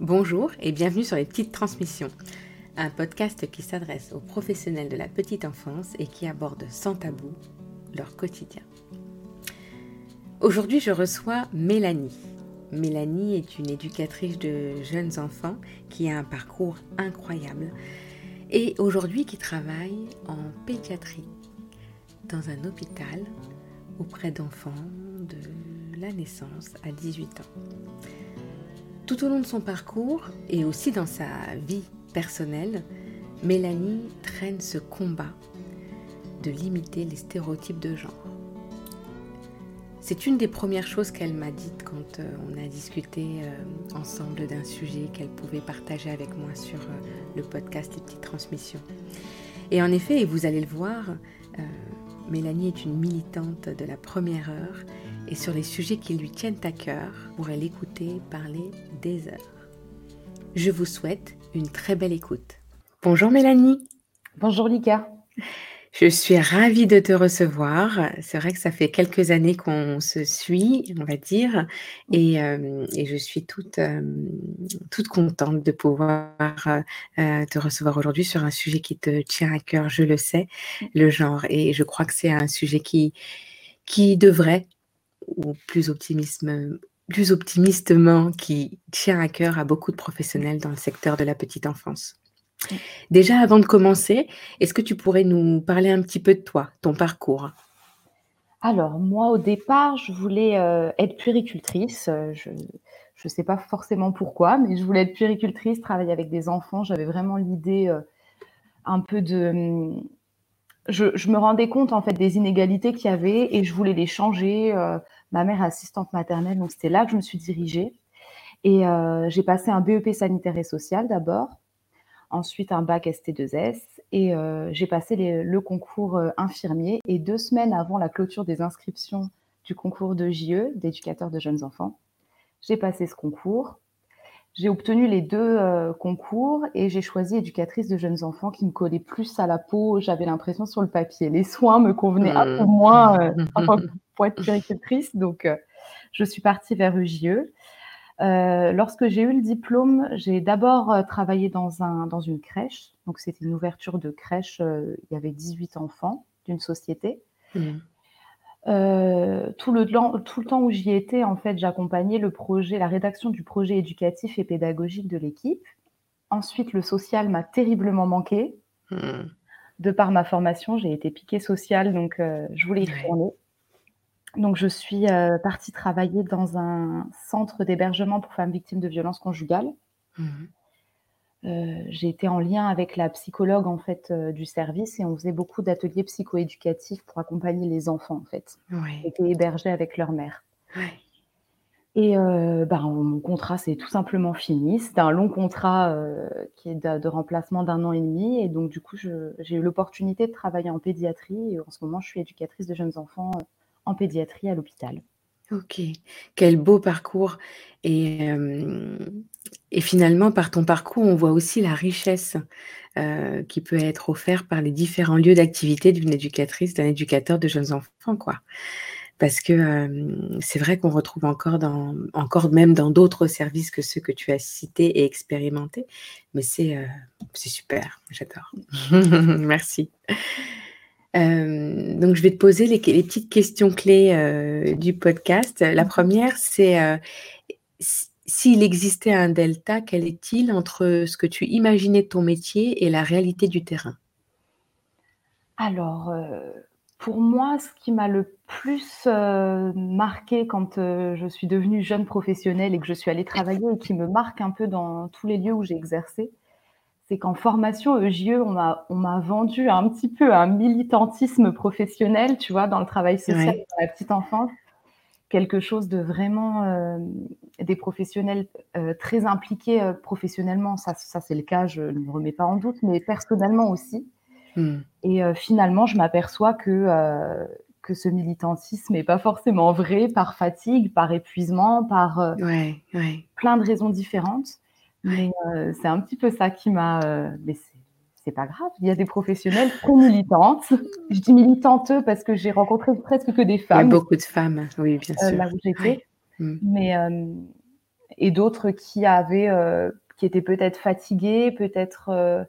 Bonjour et bienvenue sur les petites transmissions, un podcast qui s'adresse aux professionnels de la petite enfance et qui aborde sans tabou leur quotidien. Aujourd'hui, je reçois Mélanie. Mélanie est une éducatrice de jeunes enfants qui a un parcours incroyable et aujourd'hui qui travaille en pédiatrie dans un hôpital auprès d'enfants de la naissance à 18 ans. Tout au long de son parcours et aussi dans sa vie personnelle, Mélanie traîne ce combat de limiter les stéréotypes de genre. C'est une des premières choses qu'elle m'a dites quand euh, on a discuté euh, ensemble d'un sujet qu'elle pouvait partager avec moi sur euh, le podcast Les Petites Transmissions. Et en effet, et vous allez le voir, Mélanie est une militante de la première heure et sur les sujets qui lui tiennent à cœur, pourrez l'écouter parler des heures. Je vous souhaite une très belle écoute. Bonjour Mélanie. Bonjour Lika. Je suis ravie de te recevoir. C'est vrai que ça fait quelques années qu'on se suit, on va dire, et, euh, je suis toute, euh, toute contente de pouvoir euh, te recevoir aujourd'hui sur un sujet qui te tient à cœur, je le sais, le genre. Et je crois que c'est un sujet qui, qui devrait ou plus, optimisme, plus optimistement qui tient à cœur à beaucoup de professionnels dans le secteur de la petite enfance. Déjà, avant de commencer, est-ce que tu pourrais nous parler un petit peu de toi, ton parcours? Alors, moi, au départ, je voulais euh, être puéricultrice. Euh, je ne sais pas forcément pourquoi, mais je voulais être puéricultrice, travailler avec des enfants. J'avais vraiment l'idée euh, un peu de, hum, je, me rendais compte en fait des inégalités qu'il y avait et je voulais les changer. Euh, ma mère est assistante maternelle, donc c'était là que je me suis dirigée. Et euh, j'ai passé un BEP sanitaire et social d'abord, ensuite un bac ST2S et euh, j'ai passé le concours infirmier. Et deux semaines avant la clôture des inscriptions du concours de JE, d'éducateur de jeunes enfants, j'ai passé ce concours. J'ai obtenu les deux euh, concours et j'ai choisi éducatrice de jeunes enfants qui me collait plus à la peau, j'avais l'impression sur le papier. Les soins me convenaient un peu mmh. moins euh, pour être puéricultrice, donc euh, je suis partie vers UJE. lorsque j'ai eu le diplôme, j'ai d'abord travaillé dans, un, dans une crèche. Donc, c'était une ouverture de crèche. il y avait 18 enfants d'une société. Mmh. Euh, tout, le, tout le temps où j'y étais, en fait, j'accompagnais le projet, la rédaction du projet éducatif et pédagogique de l'équipe. Ensuite, le social m'a terriblement manqué. Hmm. De par ma formation, j'ai été piquée sociale, donc euh, je voulais y retourner. Donc, je suis euh, partie travailler dans un centre d'hébergement pour femmes victimes de violences conjugales. Hmm. Euh, j'ai été en lien avec la psychologue en fait euh, du service et on faisait beaucoup d'ateliers psychoéducatifs pour accompagner les enfants en fait, qui étaient hébergés avec leur mère. Et euh, ben, mon contrat c'est tout simplement fini. C'était un long contrat qui est de, remplacement d'un an et demi et donc du coup j'ai eu l'opportunité de travailler en pédiatrie et en ce moment je suis éducatrice de jeunes enfants en pédiatrie à l'hôpital. Ok, quel beau parcours. Et, et finalement, par ton parcours, on voit aussi la richesse qui peut être offerte par les différents lieux d'activité d'une éducatrice, d'un éducateur de jeunes enfants, quoi. Parce que c'est vrai qu'on retrouve encore, encore même dans d'autres services que ceux que tu as cités et expérimentés, mais c'est super, j'adore. Merci. Euh, donc, je vais te poser les, petites questions clés euh, du podcast. La mmh. première, c'est euh, s'il existait un delta, quel est-il entre ce que tu imaginais de ton métier et la réalité du terrain? Alors, pour moi, ce qui m'a le plus marqué quand je suis devenue jeune professionnelle et que je suis allée travailler et qui me marque un peu dans tous les lieux où j'ai exercé, c'est qu'en formation EJE, on m'a vendu un petit peu un militantisme professionnel, tu vois, dans le travail social de la petite enfance. Quelque chose de vraiment euh, des professionnels euh, très impliqués euh, professionnellement. Ça, ça c'est le cas, je ne me remets pas en doute, mais personnellement aussi. Hmm. Et finalement, je m'aperçois que, que ce militantisme n'est pas forcément vrai par fatigue, par épuisement, par plein de raisons différentes. Mais euh, c'est un petit peu ça qui m'a. Euh, mais c'est pas grave. Il y a des professionnels très militantes. Je dis militantes parce que j'ai rencontré presque que des femmes. Il y a beaucoup de femmes, oui, bien euh, sûr. là où j'étais. Mm. Mais et d'autres qui avaient, euh, qui étaient peut-être fatigués, peut-être,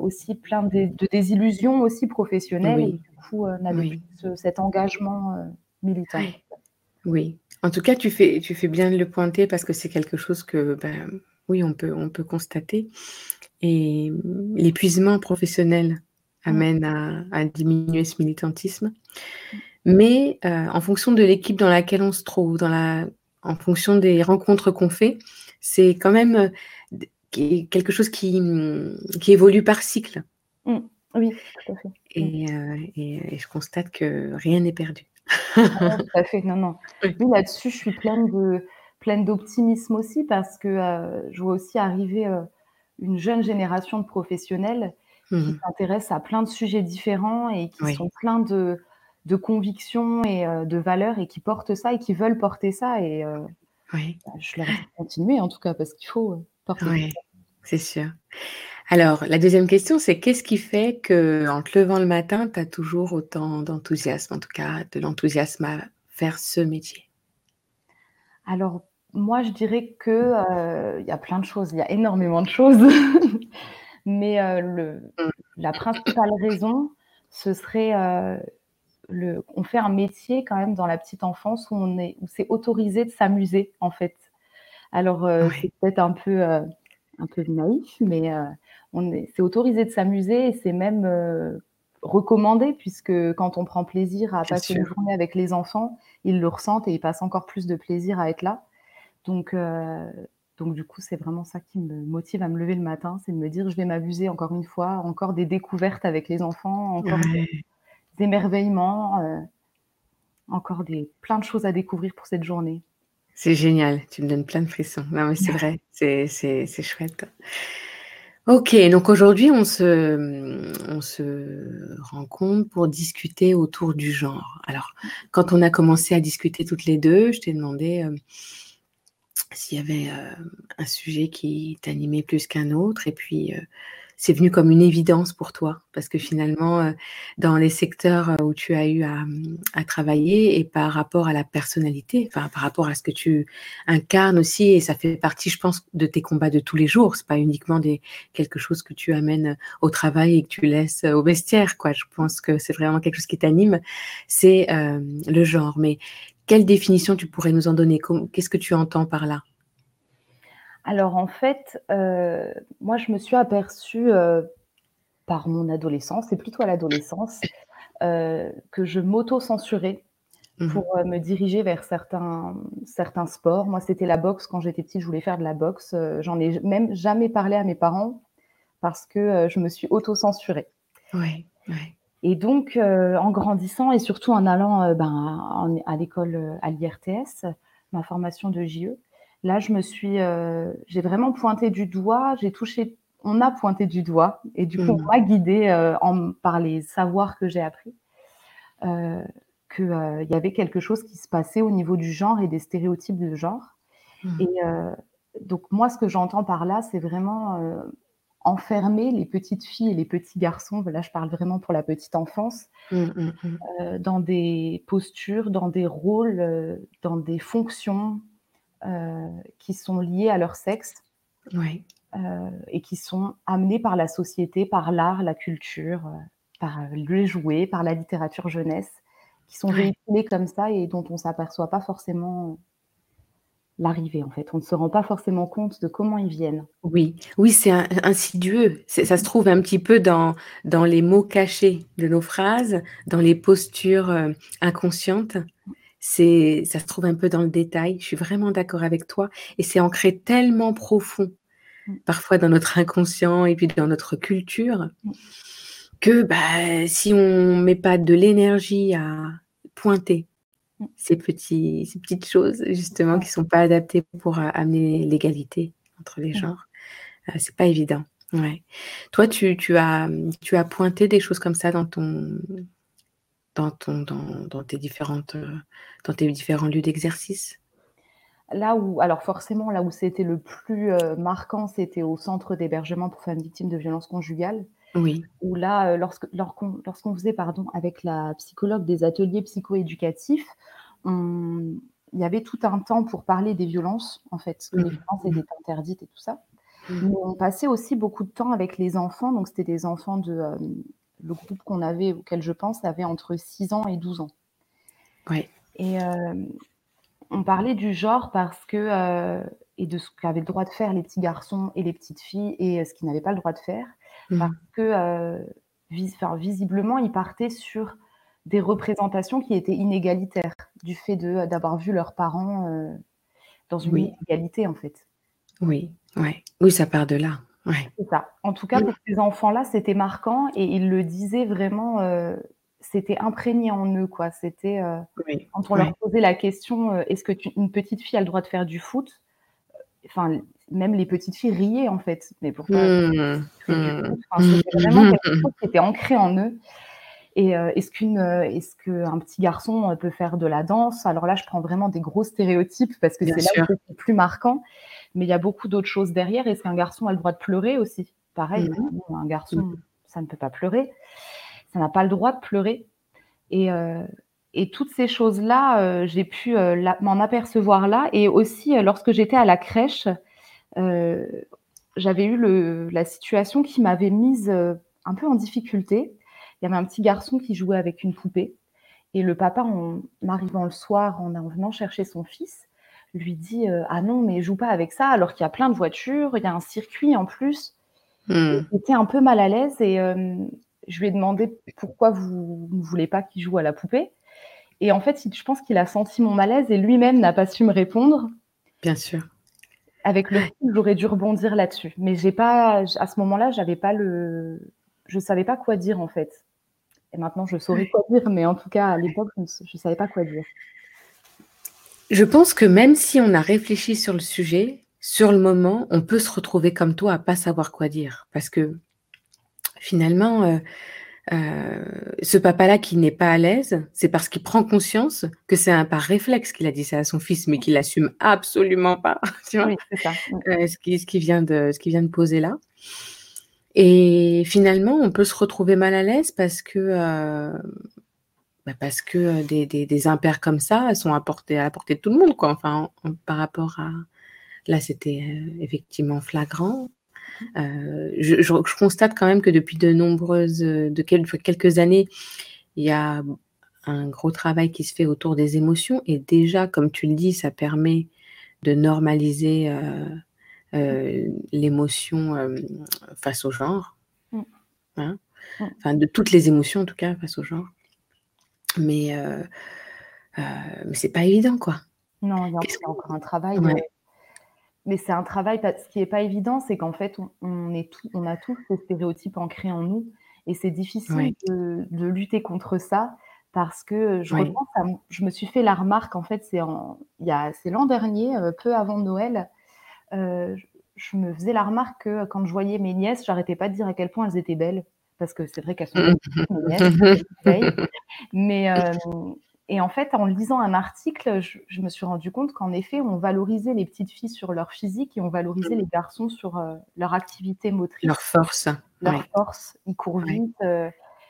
aussi plein de de désillusions aussi professionnelles et Oui. du coup, n'avaient plus Oui. ce cet engagement, militant. Oui. En tout cas, tu fais tu fais bien de le pointer parce que c'est quelque chose que, ben, oui, on peut on peut constater et l'épuisement professionnel Mmh. amène à à diminuer ce militantisme. Mais, heu, en fonction de l'équipe dans laquelle on se trouve, dans la en fonction des rencontres qu'on fait, c'est quand même, qui quelque chose qui, mmh, qui évolue par cycle Mmh. Oui, tout à fait. Mmh. et et et je constate que rien n'est perdu. Ah tout à fait, non, non. Oui, là-dessus, je suis pleine de pleine d'optimisme aussi parce que, heu, je vois aussi arriver, heu, une jeune génération de professionnels Mmh qui mh. s'intéressent à plein de sujets différents et qui Oui. sont pleins de de convictions et heu, de valeurs et qui portent ça et qui veulent porter ça et Oui. bah, je leur dis: «Continuez en tout cas parce qu'il faut, porter ça». c'est sûr. Alors la 2e question, c'est qu'est-ce qui fait qu'en te levant le matin, tu as toujours autant d'enthousiasme, en tout cas de l'enthousiasme à faire ce métier? Alors, moi, je dirais que, heu, il y a plein de choses, il y a énormément de choses. Mais, le Mmh. la principale raison, ce serait, heu, le on fait un métier quand même dans la petite enfance où on est où c'est autorisé de s'amuser, en fait. Alors, heu, c'est Ouais. peut-être un peu, un peu naïf, mais, on est c'est autorisé de s'amuser et c'est même, recommandé puisque quand on prend plaisir à Bien passer une journée avec les enfants, ils le ressentent et ils passent encore plus de plaisir à être là. Donc, heu, donc du coup, c'est vraiment ça qui me motive à me lever le matin, c'est de me dire: «Je vais m'amuser encore une fois, encore des découvertes avec les enfants, encore des émerveillements, heu, encore des plein de choses à découvrir pour cette journée». C'est génial, tu me donnes plein de frissons. Non, mais c'est vrai, c'est chouette. OK, donc aujourd'hui, on se, on se rencontre pour discuter autour du genre. Alors, quand on a commencé à discuter toutes les 2, je t'ai demandé, hem s'il y avait, heu, un sujet qui t'animait plus qu'un autre et puis, heu, c'est venu comme une évidence pour toi parce que finalement, heu, dans les secteurs, où tu as eu à, travailler et par rapport à la personnalité, enfin par rapport à ce que tu incarnes aussi et ça fait partie, je pense, de tes combats de tous les jours. C'est pas uniquement des quelque chose que tu amènes au travail et que tu laisses au vestiaire, quoi. Je pense que c'est vraiment quelque chose qui t'anime, c'est, le genre. Mais quelle définition tu pourrais nous en donner? Qu'est-ce que tu entends par là? Alors en fait, heu, moi je me suis aperçue, heu, par mon adolescence, c'est plutôt à l'adolescence, heu, que je m'auto-censurais Mmh mh. pour, me diriger vers certains certains sports. Moi, c'était la boxe quand j'étais petite, je voulais faire de la boxe, j'en ai même jamais parlé à mes parents parce que, je me suis auto-censurée. Ouais, ouais. Et donc, heu, en grandissant et surtout en allant, heu, ben, en à l'école, heu, à l'IRTS, ma formation de JE, là je me suis, j'ai vraiment pointé du doigt, j'ai touché on a pointé du doigt et du coup Mmh on m'a guidée, en par les savoirs que j'ai appris, heu, que, heu, il y avait quelque chose qui se passait au niveau du genre et des stéréotypes de genre et Mmh. heu, donc moi ce que j'entends par là, c'est vraiment, enfermer les petites filles et les petits garçons, là je parle vraiment pour la petite enfance, Mmh mh, mmh. heu, dans des postures, dans des rôles, heu, dans des fonctions, heu, qui sont liées à leur sexe et qui sont amenées par la société, par l'art, la culture, par, les jouets, par la littérature jeunesse, qui sont véhiculées comme ça et dont on s'aperçoit pas forcément l'arrivée en fait. On ne se rend pas forcément compte de comment ils viennent. Oui, oui, c'est in insidieux. Ça se trouve un petit peu dans dans les mots cachés de nos phrases, dans les postures, heu, inconscientes. C'est ça se trouve un peu dans le détail. Je suis vraiment d'accord avec toi et c'est ancré tellement profond, parfois dans notre inconscient et puis dans notre culture que, bah, si on met pas de l'énergie à pointer. Ces petits ces petites choses justement qui sont pas adaptées pour a amener l'égalité entre les Mmh. genres, heu, c'est pas évident. Ouais. Toi, tu tu as, mmh, tu as pointé des choses comme ça dans ton dans ton dans dans tes différentes, heu, dans tes différents lieux d'exercice? Là où alors forcément, là où c'était le plus, heu, marquant, c'était au centre d'hébergement pour femmes victimes de violences conjugales, Oui. où là, heu, lorsque lorsqu'on faisait, pardon, avec la psychologue des ateliers psycho-éducatifs, on il y avait tout un temps pour parler des violences, en fait, que les Mmh. violences étaient interdites et tout ça. Mmh. Mais on passait aussi beaucoup de temps avec les enfants, donc c'était des enfants de, hem, le groupe qu'on avait auquel je pense avait entre 6 ans et 12 ans. Ouais. Et hem, on parlait du genre parce que, et de ce qu'avaient le droit de faire les petits garçons et les petites filles et ce qu'ils n'avaient pas le droit de faire parce Mmh. que, vis enfin, visiblement, ils partaient sur des représentations qui étaient inégalitaires, du fait d'avoir vu leurs parents, heu, dans une Oui. inégalité, en fait. Oui, ouais. Oui, ça part de là. Ouais. C'est ça. En tout cas, pour ces enfants-là, c'était marquant et ils le disaient vraiment, heu, c'était imprégné en eux, quoi. C'était, Oui, quand on leur posait la question, «Est-ce que tu une petite fille a le droit de faire du foot?» Enfin, même les petites filles riaient, en fait. «Mais pourquoi Mmh. Mmh. foot?» enfin, c'était vraiment quelque chose qui était ancré en eux et heu, est-ce qu'une, heu, est-ce qu'un petit garçon, heu, peut faire de la danse? Alors là, je prends vraiment des gros stéréotypes parce que c'est là où c'est le plus marquant, mais il y a beaucoup d'autres choses derrière. Est-ce qu'un garçon a le droit de pleurer aussi? Pareil, Mmh mh. non, un Mmh garçon, ça ne peut pas pleurer. Ça n'a pas le droit de pleurer et et toutes ces choses-là, heu, j'ai pu, la m'en apercevoir là et aussi, heu, lorsque j'étais à la crèche, j'avais eu le la situation qui m'avait mise, un peu en difficulté. Il y avait un petit garçon qui jouait avec une poupée et le papa, en arrivant le soir, en en venant chercher son fils, lui dit, «Ah non, mais joue pas avec ça alors qu'il y a plein de voitures, il y a un circuit en plus». Mmh. j'étais un peu mal à l'aise et je lui ai demandé: «Pourquoi vous ne voulez pas qu'il joue à la poupée?» Et en fait, je pense qu'il a senti mon malaise et lui-même n'a pas su me répondre. Bien sûr. Avec le j'aurais dû rebondir là-dessus, mais j'ai pas à ce moment-là, j'avais pas le je savais pas quoi dire, en fait et maintenant je saurais quoi dire, mais en tout cas, à l'époque, je ne savais pas quoi dire. Je pense que même si on a réfléchi sur le sujet, sur le moment, on peut se retrouver comme toi à pas savoir quoi dire. Parce que finalement, heu heu, ce papa-là qui n'est pas à l'aise, c'est parce qu'il prend conscience que c'est un par réflexe qu'il a dit ça à son fils, mais qu'il assume absolument pas, tu vois? Oui, c'est ça. Mmh. Heu, ce qu'il ce vient de ce qu'il vient de poser là et finalement, on peut se retrouver mal à l'aise parce que, heu, bah, parce que, des des des impairs comme ça, sont à portée à la portée de tout le monde, quoi. Enfin, en par rapport à là, c'était, effectivement flagrant. Heu, je je re je constate quand même que depuis de nombreuses, de quelques années, il y a un gros travail qui se fait autour des émotions et déjà, comme tu le dis, ça permet de normaliser, Mmh. heu, l'émotion, face au genre, Mmh. hein? Mmh. Enfin, de toutes les émotions, en tout cas, face au genre. Mais mais c'est pas évident, quoi. Non, il y a encore un travail, ouais. Mais c'est un travail ce qui est pas évident, c'est qu'en fait, on on est tous on a tous ces stéréotypes ancrés en nous. Et c'est difficile de de lutter contre ça parce que, heu, je repense à je me suis fait la remarque, en fait, c'est l'an dernier, heu, peu avant Noël, heu, je me faisais la remarque que quand je voyais mes nièces, j'arrêtais pas de dire à quel point elles étaient belles. Parce que c'est vrai qu'elles sont Mmh. magnifiques mes nièces, mais et en fait, en lisant un article, je je me suis rendu compte qu'en effet, on valorisait les petites filles sur leur physique et on valorisait les garçons sur, heu, leur activité motrice, Leur force, leur ouais. force. Ils courent Ouais. vite,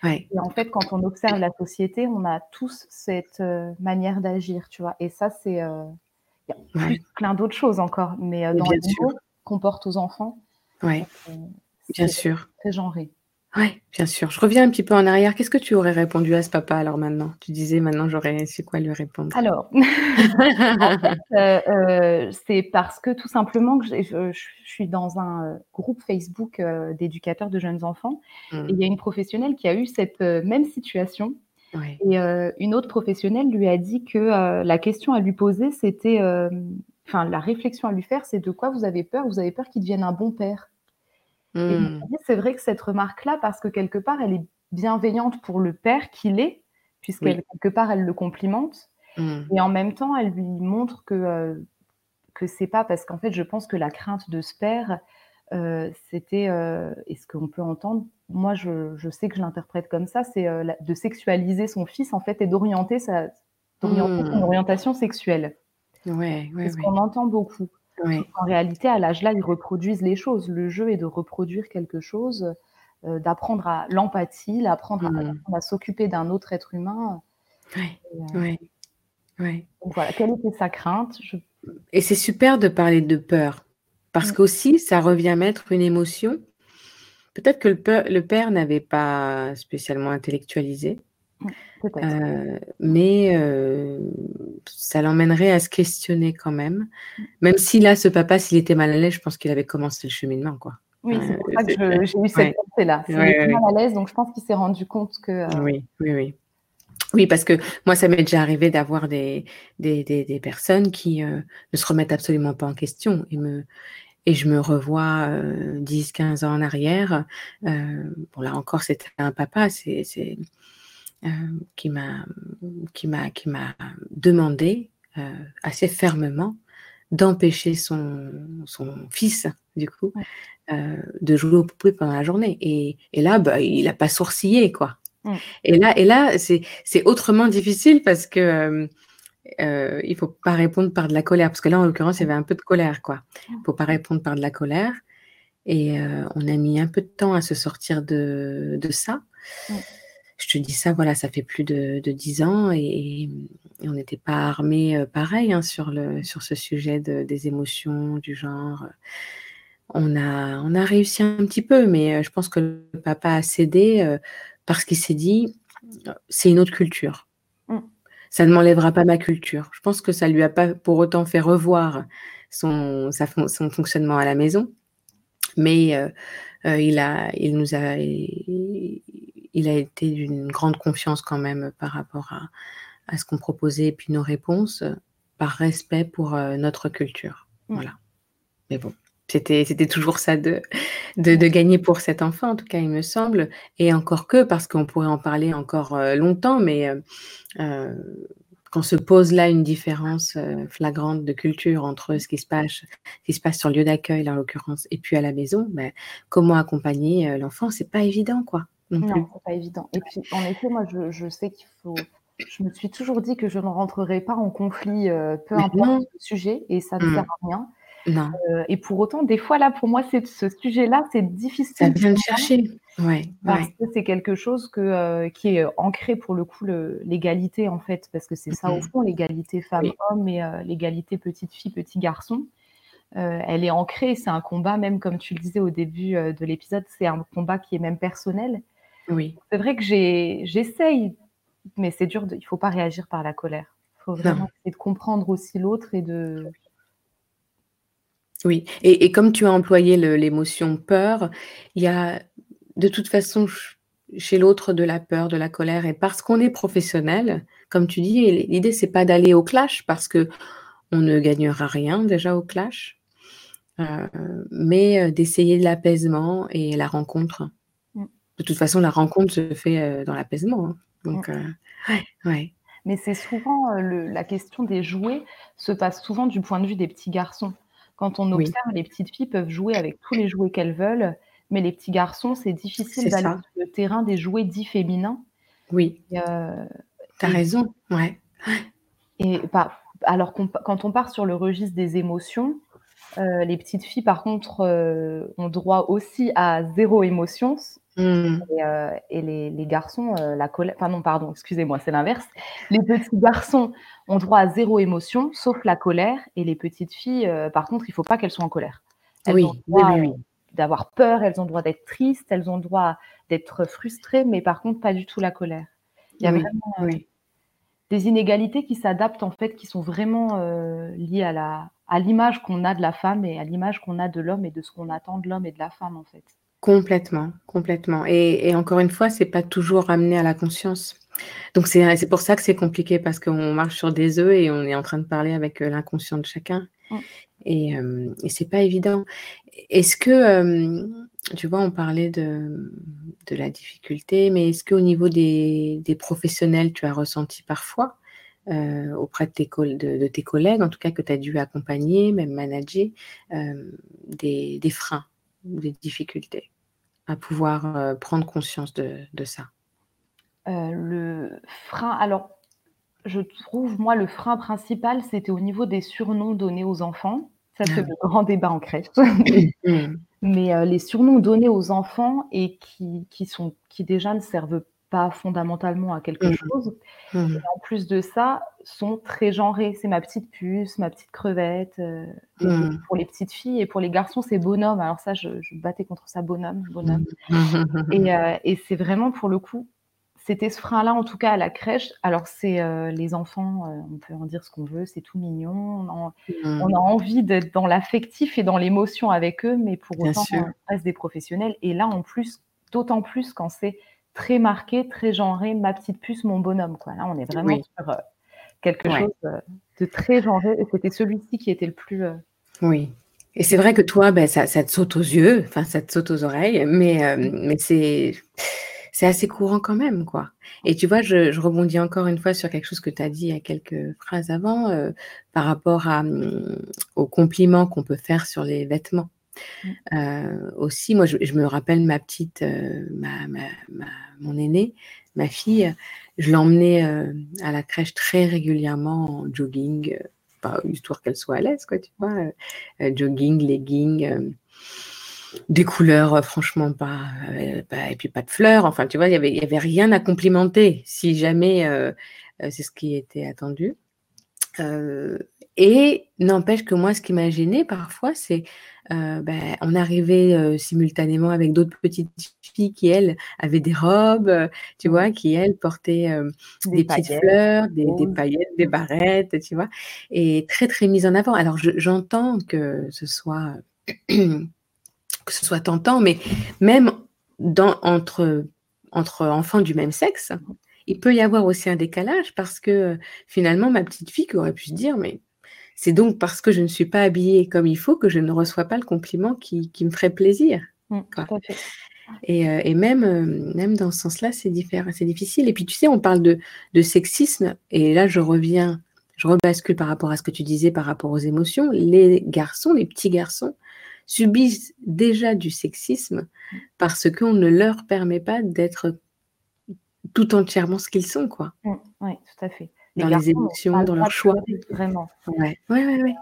Ouais. et en fait, quand on observe la société, on a tous cette, heu, manière d'agir, tu vois? Et ça, c'est, il y a plein d'autres choses encore, mais dans les mots qu'on porte aux enfants, Bien c'est sûr. très genré. Ouais, bien sûr. Je reviens un petit peu en arrière. Qu'est-ce que tu aurais répondu à ce papa, alors, maintenant? Tu disais: «Maintenant, j'aurais su quoi lui répondre». Alors, en fait, heu heu, c'est parce que tout simplement que je suis dans un, heu, groupe Facebook, d'éducateurs de jeunes enfants et il Mmh. y a une professionnelle qui a eu cette, même situation Ouais. et une autre professionnelle lui a dit que, la question à lui poser, c'était, enfin, la réflexion à lui faire, c'est: «De quoi vous avez peur? Vous avez peur qu'il devienne un bon père?» Mmh. dit: «C'est vrai que cette remarque-là, parce que quelque part, elle est bienveillante pour le père qu'il est, puisqu'elle Oui. quelque part, elle le complimente Mmh. et en même temps, elle lui montre que, heu, que c'est pas parce qu'en fait, je pense que la crainte de ce père, heu, c'était, heu et ce qu'on peut entendre, moi, je je sais que je l'interprète comme ça, c'est, la de sexualiser son fils, en fait et d'orienter sa d'orienter son orientation sexuelle. Ouais, C'est ouais, ce ouais. qu'on entend beaucoup. En réalité, à l'âge là, ils reproduisent les choses. Le jeu est de reproduire quelque chose, heu, d'apprendre à l'empathie, Mmh. d'apprendre à s'occuper d'un autre être humain et ouais. Ouais. Donc voilà, quelle était sa crainte? Je Et c'est super de parler de peur, parce Mmh. qu'aussi ça revient à mettre une émotion. Peut-être que le le père n'avait pas spécialement intellectualisé, Heu, mais heu, ça l'emmènerait à se questionner quand même. Mmh. Même si là, ce papa, s'il était mal à l'aise, je pense qu'il avait commencé le cheminement, quoi. Oui, c'est pour ça que j'ai eu cette Ouais. pensée-là. Ouais, il était mal à l'aise, donc je pense qu'il s'est rendu compte que, heu Oui, oui, oui. Oui, parce que moi, ça m'est déjà arrivé d'avoir des des des des personnes qui, ne se remettent absolument pas en question et me et je me revois, heu, 10-15 ans en arrière, bon là encore, c'était un papa, c'est heu, qui m'a qui m'a qui m'a demandé, heu, assez fermement d'empêcher son son fils, du coup, heu, de jouer aux poupées pendant la journée et et là, bah, il a pas sourcillé, quoi Mmh. et là et là, c'est c'est autrement difficile parce que, heu, il faut pas répondre par de la colère, parce que là, en l'occurrence, il y avait un peu de colère, quoi. Il faut pas répondre par de la colère et on a mis un peu de temps à se sortir de de ça. Mmh. Je te dis ça, voilà, ça fait plus de de 10 ans et on n'était pas armés, heu, pareil, hein, sur le sur ce sujet de des émotions, du genre. On a on a réussi un petit peu, mais heu, je pense que le papa a cédé, heu, parce qu'il s'est dit: «Heu, c'est une autre culture. Mmh. Ça ne m'enlèvera pas ma culture». Je pense que ça lui a pas pour autant fait revoir son sa son fonctionnement à la maison, mais il a il nous a il a été d'une grande confiance quand même par rapport à à ce qu'on proposait et puis nos réponses, heu, par respect pour, heu, notre culture. Mmh. Voilà. Mais bon, c'était c'était toujours ça de de de gagner pour cet enfant, en tout cas, il me semble et encore que, parce qu'on pourrait en parler encore, longtemps, mais heu, quand se pose là une différence, flagrante de culture entre ce qui se ce qui se passe sur le lieu d'accueil, là, en l'occurrence et puis à la maison, bah, comment accompagner, l'enfant? C'est pas évident, quoi, non Non, c'est pas évident et puis, en effet, moi, je je sais qu'il faut je me suis toujours dit que je ne rentrerai pas en conflit, heu, peu importe le sujet et ça ne sert Mmh. à rien, Non. heu et pour autant, des fois, là, pour moi, c'est ce sujet-là, c'est Ça difficile vient pour te moi chercher. Ouais, parce ouais. que c'est quelque chose que, heu, qui est ancré, pour le coup, l'égalité, en fait, parce que c'est Mmh ça, au mh. fond, l'égalité Oui. femmes-hommes et l'égalité petite fille, petit garçon. Elle est ancrée, c'est un combat, même comme tu le disais au début, de l'épisode, c'est un combat qui est même personnel. Oui. C'est vrai que j'essaye, mais c'est dur de il faut pas réagir par la colère. Il faut vraiment Non. essayer de comprendre aussi l'autre et de Oui et et comme tu as employé l'émotion peur, il y a de toute façon ch chez l'autre de la peur, de la colère et parce qu'on est professionnels, comme tu dis, l'i l'idée, c'est pas d'aller au clash parce qu'on ne gagnera rien déjà au clash, heu, mais heu, d'essayer de l'apaisement et la rencontre. De toute façon, la rencontre se fait, heu, dans l'apaisement, hein, Mmh. donc heu, ouais, ouais. Mais c'est souvent, le la question des jouets se passe souvent du point de vue des petits garçons. Quand on Oui. observe, les petites filles peuvent jouer avec tous les jouets qu'elles veulent, mais les petits garçons, c'est difficile d'aller sur le terrain des jouets dits féminins Oui. et heu Tu as et raison, ouais, et alors quand on part sur le registre des émotions, les petites filles, par contre, ont droit aussi à 0 émotion Mmh. et heu et les les garçons, heu, la colè enfin non, pardon, excusez-moi, c'est l'inverse. Les petits garçons ont droit à 0 émotion, sauf la colère et les petites filles, heu, par contre, il faut pas qu'elles soient en colère. Elles ont Oui, oui, droit, oui, heu, oui. d'avoir peur, elles ont le droit d'être tristes, elles ont le droit d'être frustrées, mais par contre, pas du tout la colère. Il y a vraiment, des inégalités qui s'adaptent, en fait, qui sont vraiment, liées à la à l'image qu'on a de la femme et à l'image qu'on a de l'homme et de ce qu'on attend de l'homme et de la femme, en fait. Complètement, complètement et et encore une fois, c'est pas toujours ramené à la conscience. Donc c'est pour ça que c'est compliqué parce qu'on marche sur des œufs et on est en train de parler avec, heu, l'inconscient de chacun et et c'est pas évident. Est-ce que, hem, tu vois, on parlait de de la difficulté, mais est-ce qu'au niveau des des professionnels, tu as ressenti parfois, heu, auprès de tes coll de de tes collègues, en tout cas, que tu as dû accompagner, même manager, des des freins des difficultés? À pouvoir, heu, prendre conscience de de ça? Heu, le frein alors, je trouve, moi, le frein principal, c'était au niveau des surnoms donnés aux enfants. Ça, Ah c'est oui. le grand débat en crèche. Mais heu, les surnoms donnés aux enfants et qui qui sont qui déjà ne servent pas fondamentalement à quelque Mmh chose et Mmh. en plus de ça, sont très genrés. C'est ma petite puce, ma petite crevette, et Mmh. pour les petites filles et pour les garçons, c'est bonhomme. Alors ça, je battais contre ça, bonhomme, bonhomme Mmh. et c'est vraiment pour le coup, c'était ce frein-là, en tout cas à la crèche. Alors c'est, heu, les enfants, on peut en dire ce qu'on veut, c'est tout mignon, on en on a envie d'être dans l'affectif et dans l'émotion avec eux, mais pour Bien autant, sûr. on reste des professionnels et là, en plus, d'autant plus quand c'est très marqué, très genré, ma petite puce, mon bonhomme, quoi. Là, on est vraiment Oui. sur, heu, quelque Ouais. chose, heu, de très genré et c'était celui-ci qui était le plus, heu Oui et c'est vrai que toi, bah, ça ça te saute aux yeux, enfin, ça te saute aux oreilles, mais c'est c'est assez courant quand même, quoi et tu vois, je je rebondis encore une fois sur quelque chose que tu as dit il y a quelques phrases avant, par rapport à, mmh, aux compliments qu'on peut faire sur les vêtements. Mmh. Aussi, moi, je me rappelle ma petite, ma mon aînée, ma fille, je l'emmenais, à la crèche très régulièrement en jogging, histoire qu'elle soit à l'aise, quoi, tu vois? Heu, jogging, legging, des couleurs, franchement pas, et puis pas de fleurs, enfin, tu vois? Il y avait y avait rien à complimenter si jamais, c'est ce qui était attendu. Et n'empêche que moi, ce qui m'a gênée parfois, c'est, heu, bah, on arrivait, heu, simultanément avec d'autres petites filles qui, elles, avaient des robes, heu, tu Mmh. vois? Qui, elles, portaient, hem, Des des petites fleurs, des paillettes, des Mmh. barrettes, tu vois? Et très, très mises en avant. Alors je j'entends que ce soit que ce soit tentant, mais même dans entre entre enfants du même sexe, Mmh il peut y avoir aussi un décalage parce que, finalement, ma petite fille qui aurait pu se dire: «Mais c'est donc parce que je ne suis pas habillée comme il faut que je ne reçois pas le compliment qui qui me ferait plaisir», Mmh, quoi tout à fait. et heu et même, dans ce sens-là, c'est c'est difficile et puis, tu sais, on parle de de sexisme et là, je reviens je rebascule par rapport à ce que tu disais par rapport aux émotions. Les garçons, les petits garçons subissent déjà du sexisme parce qu'on ne leur permet pas d'être tout entièrement ce qu'ils sont, quoi. Mmh, ouais, tout à fait. Dans les émotions, dans leurs choix. vraiment Ouais. Ouais, ouais, ouais,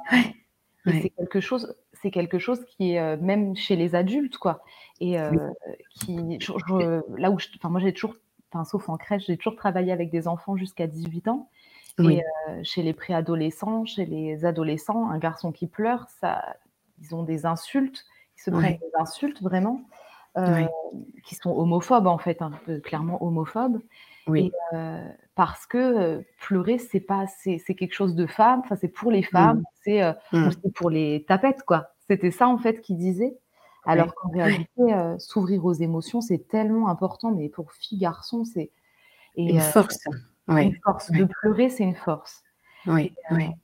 c'est quelque chose c'est quelque chose qui est, heu, même chez les adultes, quoi et Oui. heu, qui je je là où enfin, moi, j'ai toujours sauf en crèche, j'ai toujours travaillé avec des enfants jusqu'à 18 ans et Oui. heu, chez les préadolescents, chez les adolescents, un garçon qui pleure, ça ils ont des insultes, ils se prennent des insultes, vraiment, qui sont homophobes, en fait, hein, clairement homophobes Oui. Parce que, pleurer, c'est pas c'est quelque chose de femme, enfin, c'est pour les femmes, Mmh. c'est, Mmh. pour les tapettes, quoi. C'était ça, en fait, qu'ils disaient alors qu'en réalité, s'ouvrir aux émotions, c'est tellement important, mais pour filles, garçons, c'est et Une force. une Ouais. force. De Ouais. pleurer, c'est une force et Oui, heu oui.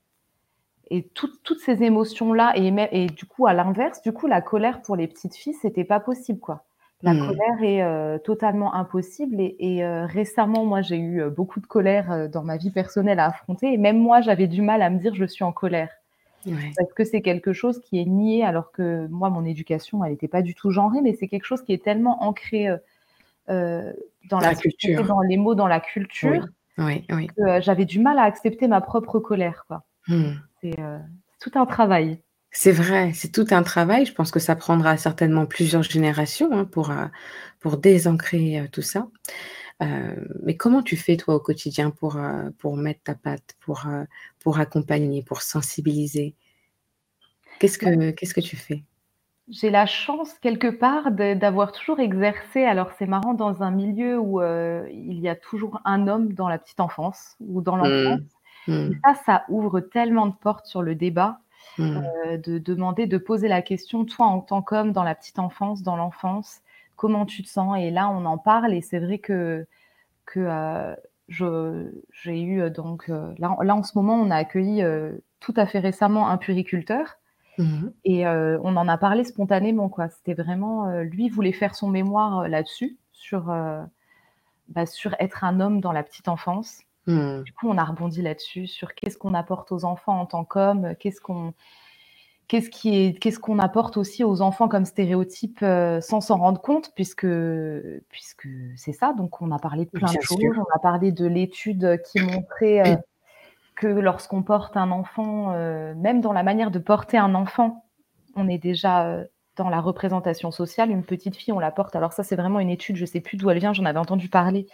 et toutes toutes ces émotions-là et mê et du coup, à l'inverse, du coup, la colère pour les petites filles, c'était pas possible, quoi. La Mmh. colère est, heu, totalement impossible et et heu, récemment, moi, j'ai eu, heu, beaucoup de colère, dans ma vie personnelle à affronter et même moi, j'avais du mal à me dire: «Je suis en colère» Ouais. parce que c'est quelque chose qui est nié alors que moi, mon éducation, elle était pas du tout genrée, mais c'est quelque chose qui est tellement ancré, dans la société, culture. dans les mots, dans la culture Oui, oui. que, j'avais du mal à accepter ma propre colère, quoi. Mmh. C'est, tout un travail. C'est vrai, c'est tout un travail. Je pense que ça prendra certainement plusieurs générations, hein, pour, heu, pour désancrer, heu, tout ça. Heu, mais comment tu fais, toi, au quotidien pour, mettre ta patte, pour, pour accompagner, pour sensibiliser? Qu'est-ce que qu'est-ce que tu fais? J'ai la chance quelque part d'avoir toujours exercé alors c'est marrant dans un milieu où, il y a toujours un homme dans la petite enfance ou dans l'enfance Mmh. et Mmh. ça, ça ouvre tellement de portes sur le débat, Mmh. heu, de demander, de poser la question: «Toi, en tant qu'homme dans la petite enfance, dans l'enfance, comment tu te sens?» et là, on en parle et c'est vrai que que, je j'ai eu, heu, donc, là là, en ce moment, on a accueilli, tout à fait récemment un puériculteur Mmh mh. et on en a parlé spontanément, quoi. C'était vraiment, lui voulait faire son mémoire, là-dessus, sur, bah, sur être un homme dans la petite enfance. Mmh. Du coup, on a rebondi là-dessus, sur qu'est-ce qu'on apporte aux enfants en tant qu'hommes, qu'est-ce qu'on qu'est-ce qui est qu'est-ce qu'on apporte aussi aux enfants comme stéréotype, heu, sans s'en rendre compte puisque puisque c'est ça, donc on a parlé de plein de choses. On a parlé de l'étude, qui montrait, heu, que lorsqu'on porte un enfant, heu, même dans la manière de porter un enfant, on est déjà, dans la représentation sociale, une petite fille, on la porte alors ça, c'est vraiment une étude, je sais plus d'où elle vient, j'en avais entendu parler.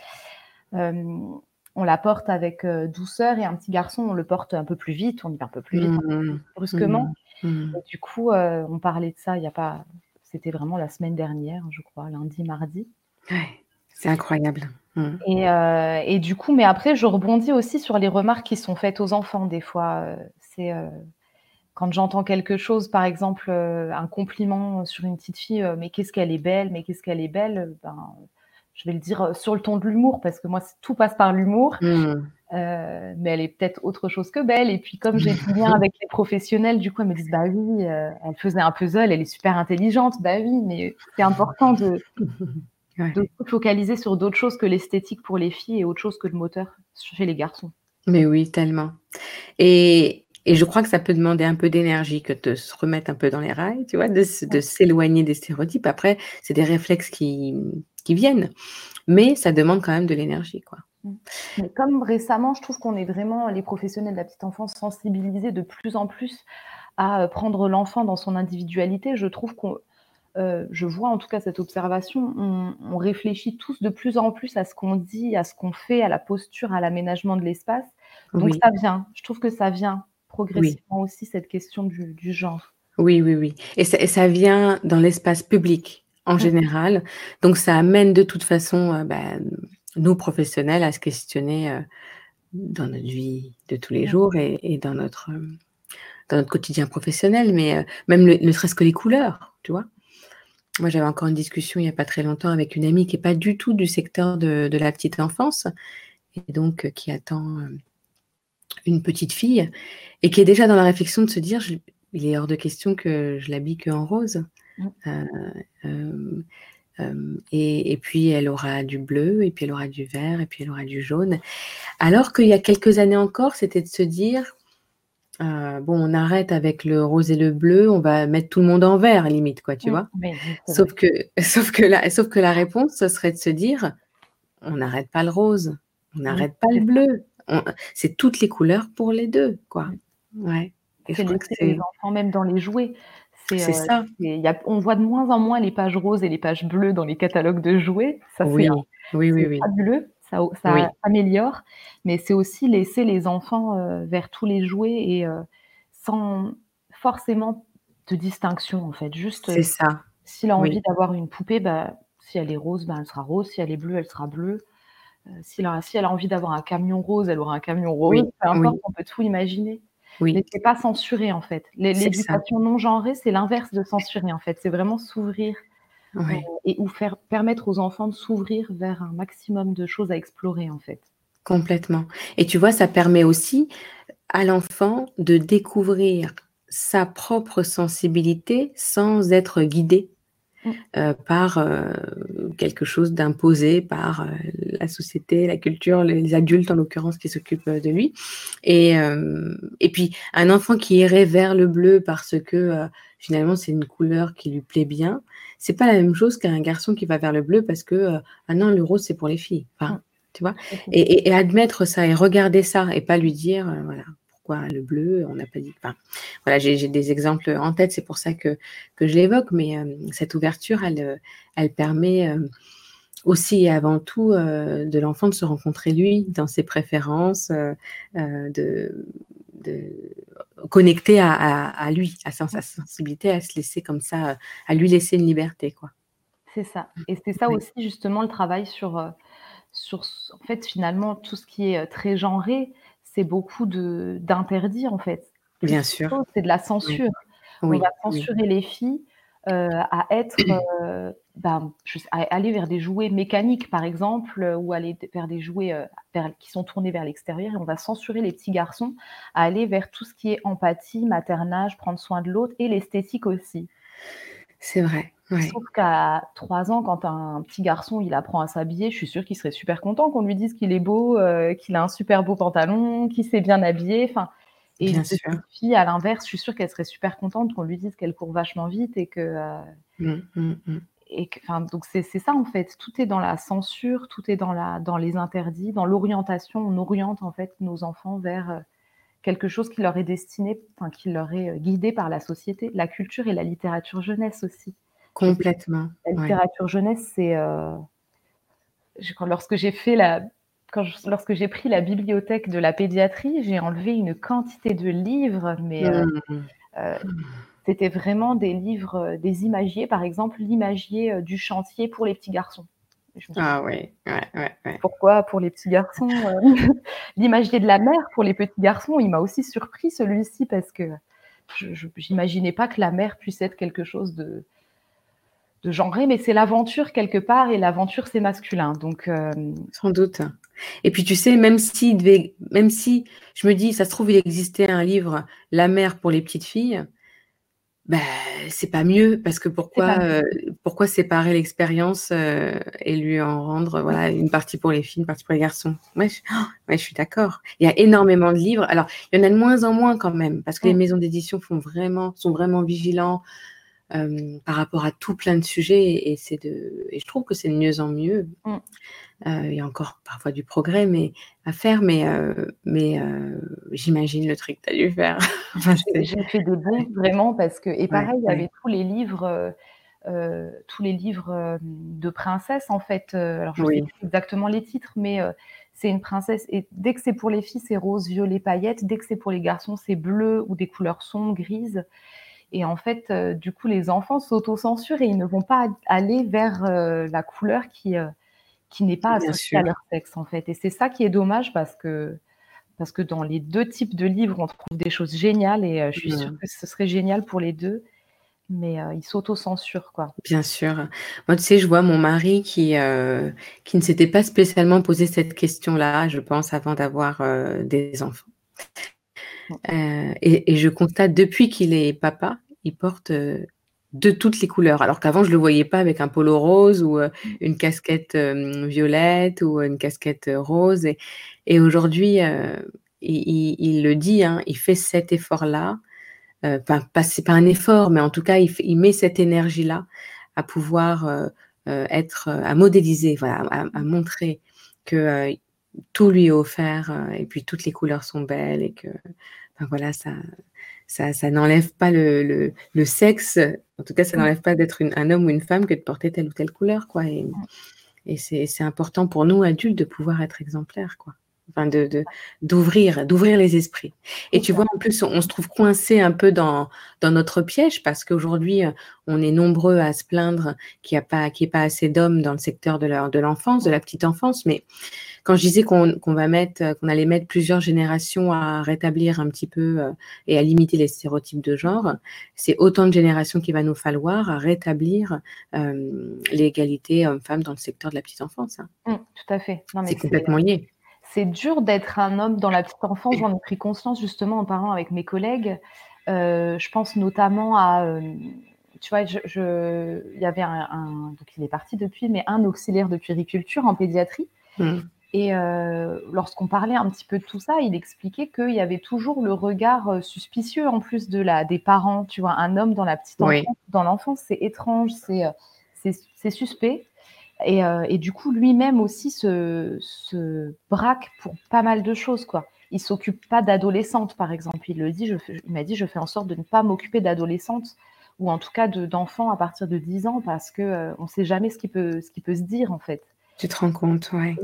On la porte avec, heu, douceur et un petit garçon, on le porte un peu plus vite, on y va un peu plus vite, Mmh peu plus brusquement Mmh. Mmh. et du coup, heu, on parlait de ça il y a pas c'était vraiment la semaine dernière, je crois, lundi, mardi Ouais, c'est incroyable. Mmh. et heu et du coup mais après je rebondis aussi sur les remarques qui sont faites aux enfants des fois, c'est, quand j'entends quelque chose, par exemple, un compliment sur une petite fille, «Mais qu'est-ce qu'elle est belle, mais qu'est-ce qu'elle est belle», ben, je vais le dire, heu, sur le ton de l'humour parce que moi tout passe par l'humour, Mmh. heu, mais elle est peut-être autre chose que belle et puis comme j'ai du lien avec les professionnels, du coup, elles me disent: «Bah oui, heu, elle faisait un puzzle, elle est super intelligente». Bah oui, mais c'est important de Ouais. de se focaliser sur d'autres choses que l'esthétique pour les filles et autre chose que le moteur chez les garçons. Mais oui, tellement et et je crois que ça peut demander un peu d'énergie que de se remettre un peu dans les rails, tu vois? De s'éloigner des stéréotypes. Après, c'est des réflexes qui, qui viennent, mais ça demande quand même de l'énergie, quoi. Mmh. Mais comme récemment, je trouve qu'on est vraiment, les professionnels de la petite enfance, sensibilisés de plus en plus à, heu, prendre l'enfant dans son individualité. Je trouve qu'on heu, je vois en tout cas cette observation, on on réfléchit tous de plus en plus à ce qu'on dit, à ce qu'on fait, à la posture, à l'aménagement de l'espace. Donc Oui. ça vient, je trouve que ça vient Oui. progressivement aussi cette question du du genre. Oui, oui, oui et ça et ça vient dans l'espace public, en Mmh. général, donc ça amène de toute façon, heu, bah, nous professionnels à se questionner, heu, dans notre vie de tous les Mmh. jours et et dans notre, hem, dans notre quotidien professionnel, mais même le ne serait-ce que les couleurs, tu vois? Moi, j'avais encore une discussion il y a pas très longtemps avec une amie qui est pas du tout du secteur de de la petite enfance et donc qui attend, une petite fille et qui est déjà dans la réflexion de se dire: «Je il est hors de question que je l'habille qu'en rose». Mmh. Heu, hem, hem et et puis elle aura du bleu et puis elle aura du vert et puis elle aura du jaune. Alors qu'il y a quelques années encore, c'était de se dire: «Heu, bon, on arrête avec le rose et le bleu, on va mettre tout le monde en vert limite quoi», tu Mmh. vois? Sauf que sauf que la sauf que la réponse, ce serait de se dire: «On n'arrête pas le rose, on Oui, n'arrête pas le bleu, c'est toutes les couleurs pour les 2 quoi». Ouais C'est les enfants même dans les jouets. C'est, heu, ça. y a on voit de moins en moins les pages roses et les pages bleues dans les catalogues de jouets. Ça, Oui, oui, oui, oui. fabuleux, ça ça Oui. améliore, mais c'est aussi laisser les enfants, heu, vers tous les jouets et heu, sans forcément de distinction, en fait. Juste, C'est ça. s'il a envie Oui. d'avoir une poupée, bah, si elle est rose, ben, elle sera rose, si elle est bleue, elle sera bleue. A si elle a envie d'avoir un camion rose, elle aura un camion rose, Oui, peu importe, oui. on peut tout imaginer. Mais Oui. c'est pas censurer, en fait. L'éducation non genrée, c'est l'inverse de censurer, en fait. C'est vraiment s'ouvrir, Ouais. et ou faire permettre aux enfants de s'ouvrir vers un maximum de choses à explorer, en fait. Complètement et tu vois, ça permet aussi à l'enfant de découvrir sa propre sensibilité sans être guidé, Mmh. heu, par, heu, quelque chose d'imposé par, heu, la société, la culture, les adultes en l'occurrence qui s'occupent, heu, de lui et hem et puis un enfant qui irait vers le bleu parce que, finalement c'est une couleur qui lui plaît bien, c'est pas la même chose qu'un garçon qui va vers le bleu parce que, «Ah non, le rose c'est pour les filles». Enfin, tu vois? Et et et admettre ça et regarder ça et pas lui dire, voilà: «Pourquoi le bleu? On n'a pas dit» enfin, voilà, j'ai des exemples en tête, c'est pour ça que que je l'évoque, mais hem, cette ouverture, elle, heu, elle permet, hem, aussi et avant tout, de l'enfant de se rencontrer lui, dans ses préférences, de de connecter à à à lui, à sa sa sensibilité, à se laisser comme ça, à lui laisser une liberté, quoi. C'est ça et c'est ça Oui. aussi justement le travail sur, sur en fait, finalement, tout ce qui est, très genré, c'est beaucoup d'interdits, en fait. Bien sûr. c'est de la Oui. censure. On va oui. censurer les filles, heu, à être, heu, ben, je sais à aller vers des jouets mécaniques, par exemple, heu, ou aller vers des jouets, vers qui sont tournés vers l'extérieur et on va censurer les petits garçons à aller vers tout ce qui est empathie, maternage, prendre soin de l'autre et l'esthétique aussi. C'est vrai, ouais. Sauf qu'à 3 ans, quand un petit garçon, il apprend à s'habiller, je suis sûre qu'il serait super content qu'on lui dise qu'il est beau, heu, qu'il a un super beau pantalon, qu'il s'est bien habillé, enfin et une Bien petite sûr. fille, à l'inverse, je suis sûre qu'elle serait super contente qu'on lui dise qu'elle court vachement vite et que, heu Mmh, mmh mh. et que enfin, donc c'est ça, en fait, tout est dans la censure, tout est dans la dans les interdits, dans l'orientation. On oriente, en fait, nos enfants vers, heu, quelque chose qui leur est destiné, enfin, qui leur est euh, guidé par la société. La culture et la littérature jeunesse aussi. Complètement. La littérature jeunesse, c'est euh, lorsque j'ai fait la quand lorsque j'ai pris la bibliothèque de la pédiatrie, j'ai enlevé une quantité de livres, mais euh, mmh. c'était vraiment des livres, des imagiers, par exemple l'imagier du chantier pour les petits garçons. Ah oui, ouais, ouais, ouais. Pourquoi pour les petits garçons euh, L'imagier de la mer pour les petits garçons, il m'a aussi surpris celui-ci parce que je n'imaginais pas que la mer puisse être quelque chose de, de genré, mais c'est l'aventure quelque part et l'aventure c'est masculin. Donc euh, sans doute. Et puis tu sais, même si devait, même si je me dis, ça se trouve il existait un livre La mer pour les petites filles, ben, c'est pas mieux parce que pourquoi, euh, pourquoi séparer l'expérience euh, et lui en rendre voilà une partie pour les filles, une partie pour les garçons? Ouais, je, oh, ouais, je suis d'accord. Il y a énormément de livres. Alors, il y en a de moins en moins quand même parce que les maisons d'édition font vraiment, sont vraiment vigilants euh, par rapport à tout plein de sujets et c'est de, et je trouve que c'est de mieux en mieux. Mmh. Euh, il y a encore parfois du progrès mais, à faire, mais, euh, mais euh, j'imagine le truc que tu as dû faire. J'ai fait des bons, vraiment, parce que, et pareil, il y avait tous les livres. tous les livres de princesses en fait. alors je ne sais plus exactement les titres, mais c'est une princesse. Et dès que c'est pour les filles, c'est rose, violet, paillettes. Dès que c'est pour les garçons, c'est bleu ou des couleurs sombres, grises. Et en fait, du coup, les enfants s'autocensurent et ils ne vont pas aller vers la couleur qui, qui n'est pas associé à leur sexe en fait. Et c'est ça qui est dommage parce que parce que dans les deux types de livres, on trouve des choses géniales et euh, je suis sûre que ce serait génial pour les deux. Mais euh, ils s'autocensurent, quoi. Bien sûr. Moi, tu sais, je vois mon mari qui, euh, qui ne s'était pas spécialement posé cette question-là, je pense, avant d'avoir des enfants. Et, et, je constate depuis qu'il est papa, il porte de toutes les couleurs. Alors qu'avant, je ne le voyais pas avec un polo rose ou euh, mmh. une casquette euh, violette ou une casquette euh, rose. Et, aujourd'hui, il, le dit, hein, il fait cet effort-là. Enfin, pas, c'est pas un effort, mais en tout cas, il, met cette énergie-là à pouvoir être, à modéliser, voilà, à, montrer que tout lui est offert et puis toutes les couleurs sont belles et que, voilà, ça, ça, ça n'enlève pas le, le, sexe, en tout cas, ça mmh. n'enlève pas d'être un homme ou une femme que de porter telle ou telle couleur, quoi. Et, mmh. et c'est important pour nous, adultes, de pouvoir être exemplaires, quoi. Enfin, de, d'ouvrir, d'ouvrir les esprits. Et tu vois, en plus, on, se trouve coincé un peu dans, dans notre piège parce qu'aujourd'hui, euh, on est nombreux à se plaindre qu'il n'y a pas, qu'il pas assez d'hommes dans le secteur de, leur, de l'enfance, de la petite enfance. Mais quand je disais qu'on, va mettre, qu'on allait mettre plusieurs générations à rétablir un petit peu euh, et à limiter les stéréotypes de genre, c'est autant de générations qu'il va nous falloir à rétablir euh, l'égalité homme-femme dans le secteur de la petite enfance. Hein. Mmh, tout à fait. c'est complètement lié c'est dur d'être un homme dans la petite enfance. J'en ai pris conscience justement en parlant avec mes collègues. Euh, je pense notamment à, euh, tu vois, je, il y avait un, donc il est parti depuis, mais un auxiliaire de puériculture en pédiatrie. Mmh. Et euh, lorsqu'on parlait un petit peu de tout ça, il expliquait qu'il y avait toujours le regard suspicieux en plus de la des parents. Tu vois, un homme dans la petite enfance, dans l'enfance, c'est étrange, c'est c'est suspect. Euh, et, du coup, lui-même aussi se, braque pour pas mal de choses, quoi. Il s'occupe pas d'adolescentes, par exemple. Il le dit, je il m'a dit, je fais en sorte de ne pas m'occuper d'adolescentes ou en tout cas d'enfants à partir de 10 ans parce que euh, on ne sait jamais ce qui peut, ce qui peut se dire en fait. Tu te rends compte, ouais.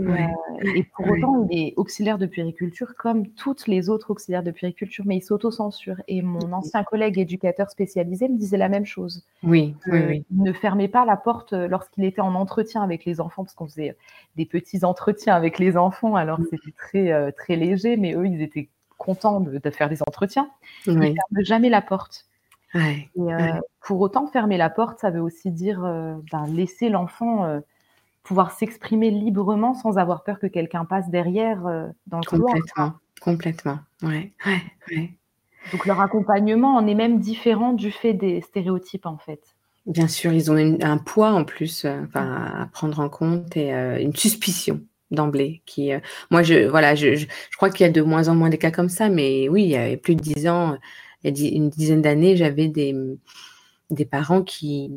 Et, pour autant, il est auxiliaire de puériculture comme toutes les autres auxiliaires de puériculture, mais il s'auto-censure. Et mon ancien collègue éducateur spécialisé me disait la même chose. Oui, oui, oui. Il ne fermait pas la porte lorsqu'il était en entretien avec les enfants, parce qu'on faisait des petits entretiens avec les enfants, alors mmh. c'était très, euh, très léger, mais eux, ils étaient contents de, faire des entretiens. Il ne ferme jamais la porte. Ouais, et, euh, pour autant, fermer la porte, ça veut aussi dire euh, ben, laisser l'enfant pouvoir s'exprimer librement sans avoir peur que quelqu'un passe derrière euh, dans le complètement, Complètement, ouais, ouais, Donc leur accompagnement en est même différent du fait des stéréotypes en fait. Bien sûr, ils ont un poids en plus euh, à prendre en compte et euh, une suspicion d'emblée qui moi je voilà je, je, crois qu'il y a de moins en moins des cas comme ça mais oui il y a plus de dix ans il y a une dizaine d'années j'avais des des parents qui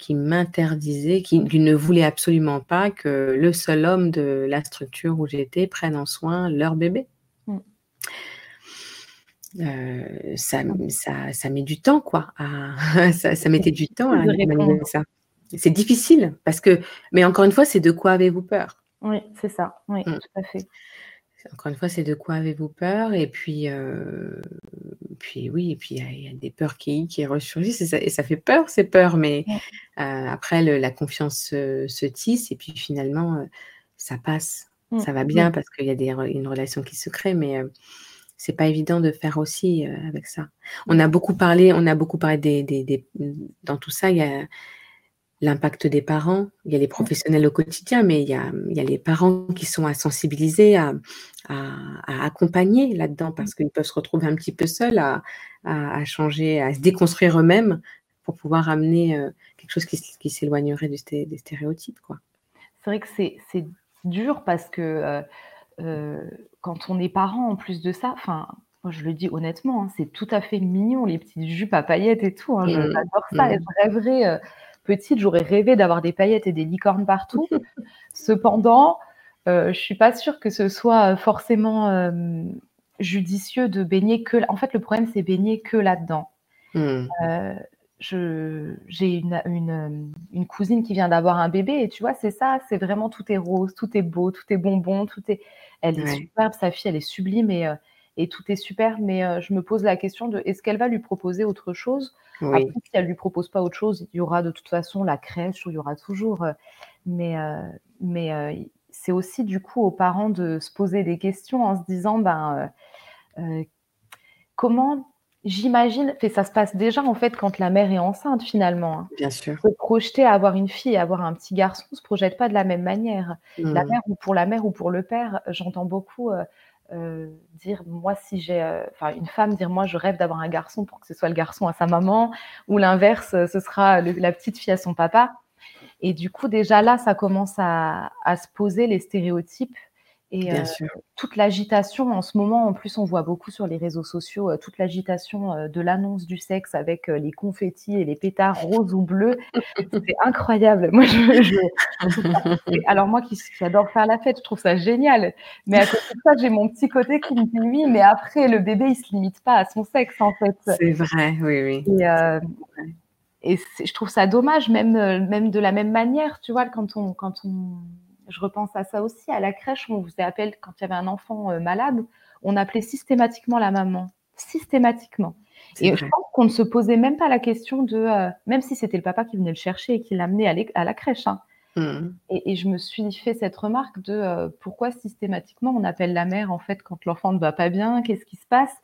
qui m'interdisait, qui, ne voulait absolument pas que le seul homme de la structure où j'étais prenne en soin leur bébé. Mm. Heu, ça ça ça met du temps quoi à ça mettait du temps à répondre. ça. C'est difficile parce que mais encore une fois, c'est de quoi avez-vous peur? Oui, c'est ça, oui, Mmh. tout à fait. Encore une fois, c'est de quoi avez-vous peur? Et puis, heu, puis oui et puis il y a il y a des peurs qui qui ressurgissent et ça et ça fait peur ces peurs, mais heu, après le la confiance se se tisse et puis finalement, heu, ça passe. Ça va bien parce qu'il y a des une relation qui se crée, mais heu, c'est pas évident de faire aussi, avec ça. On a beaucoup parlé on a beaucoup parlé des des des dans tout ça, il y a l'impact des parents, il y a les professionnels au quotidien, mais il y a, il y a les parents qui sont à sensibiliser, à à à accompagner là-dedans parce qu'ils peuvent se retrouver un petit peu seuls à à changer, à se déconstruire eux-mêmes pour pouvoir amener, heu, quelque chose qui s'éloignerait sté des stéréotypes, quoi. C'est vrai que c'est c'est dur parce que, heu heu, quand on est parent en plus de ça, enfin, moi je le dis honnêtement, hein, c'est tout à fait mignon les petites jupes à paillettes et tout, hein, Mmh j'adore ça et Mmh. je rêverais, heu, petite, j'aurais rêvé d'avoir des paillettes et des licornes partout. Cependant, heu, je suis pas sûre que ce soit, forcément, hem, judicieux de baigner que en fait, le problème, c'est baigner que là-dedans. Mmh. J'ai une une, hem, une cousine qui vient d'avoir un bébé et tu vois, c'est ça, c'est vraiment tout est rose, tout est beau, tout est bonbon, tout est elle est Ouais. superbe, sa fille, elle est sublime et et tout est super, mais heu, je me pose la question de est-ce qu'elle va lui proposer autre chose? Après, Oui. si elle lui propose pas autre chose, il y aura de toute façon la crèche il y aura toujours, heu mais i c'est aussi du coup aux parents de se poser des questions en se disant: «Ben, comment» j'imagine et ça se passe déjà en fait quand la mère est enceinte finalement, hein. Bien sûr. Se projeter à avoir une fille et avoir un petit garçon, on se projette pas de la même manière. La Mmh. mère ou pour la mère ou pour le père, j'entends beaucoup, heu, dire: «Moi si j'ai, heu» enfin une femme dire: «Moi je rêve d'avoir un garçon pour que ce soit le garçon à sa maman» ou l'inverse, heu, ce sera la petite fille à son papa. Et du coup déjà là, ça commence à à se poser les stéréotypes et toute l'agitation en ce moment, en plus, on voit beaucoup sur les réseaux sociaux, toute l'agitation, de l'annonce du sexe avec, les confettis et les pétards roses ou bleus, c'est incroyable. Moi je je alors moi qui adore faire la fête, je trouve ça génial, mais à côté de ça, j'ai mon petit côté qui me dit: «Oui, mais après le bébé, il se limite pas à son sexe en fait». C'est vrai, oui, oui. Et vrai. et je trouve ça dommage même, même de la même manière, tu vois? Quand on quand on je repense à ça aussi, à la crèche, on faisait appel quand il y avait un enfant, heu, malade, on appelait systématiquement la maman, systématiquement et je pense qu'on ne se posait même pas la question de, heu même si c'était le papa qui venait le chercher et qui l'amenait à la crèche, hein Mmh mh. et et je me suis fait cette remarque de, heu, pourquoi systématiquement on appelle la mère en fait quand l'enfant ne va pas bien? Qu'est-ce qui se passe?